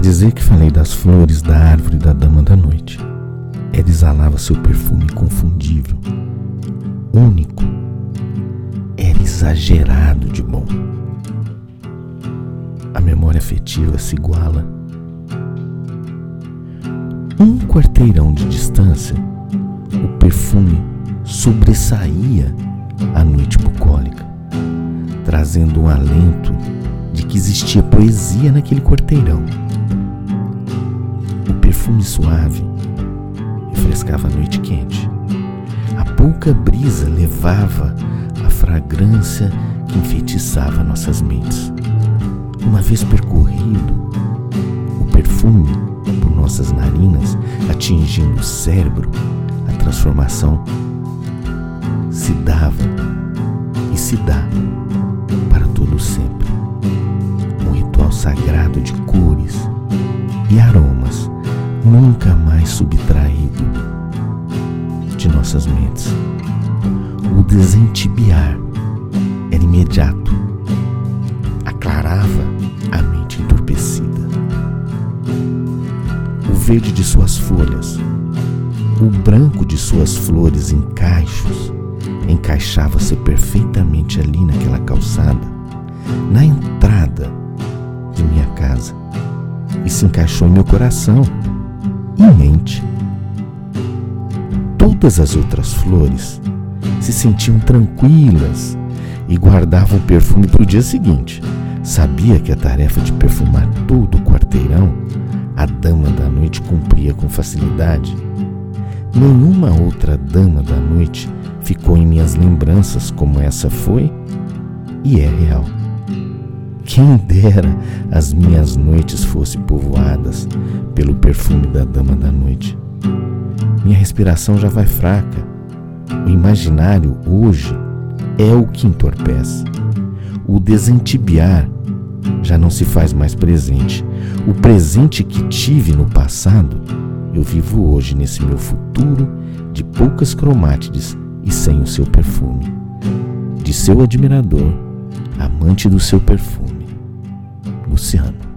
dizer que falei das flores da árvore da dama da noite. Ela exalava seu perfume inconfundível, único. Era exagerado de bom. A memória afetiva se iguala. Um quarteirão de distância, o perfume sobressaía a noite bucólica, trazendo um alento de que existia poesia naquele quarteirão. Perfume suave refrescava a noite quente. A pouca brisa levava a fragrância que enfeitiçava nossas mentes. Uma vez percorrido, o perfume por nossas narinas atingindo o cérebro, a transformação se dava e se dá para todo sempre. Um ritual sagrado de cores e aromas nunca mais subtraído de nossas mentes. O desentibiar era imediato, aclarava a mente entorpecida. O verde de suas folhas, o branco de suas flores em cachos, encaixava-se perfeitamente ali naquela calçada, na entrada de minha casa, e se encaixou em meu coração e mente. Todas as outras flores se sentiam tranquilas e guardavam o perfume para o dia seguinte. Sabia que a tarefa de perfumar todo o quarteirão a dama da noite cumpria com facilidade. Nenhuma outra dama da noite ficou em minhas lembranças como essa foi e é real. Quem dera as minhas noites fossem povoadas pelo perfume da dama da noite. Minha respiração já vai fraca. O imaginário hoje é o que entorpece. O desentibiar já não se faz mais presente. O presente que tive no passado, eu vivo hoje nesse meu futuro de poucas cromátides e sem o seu perfume. De seu admirador, amante do seu perfume, Luciano.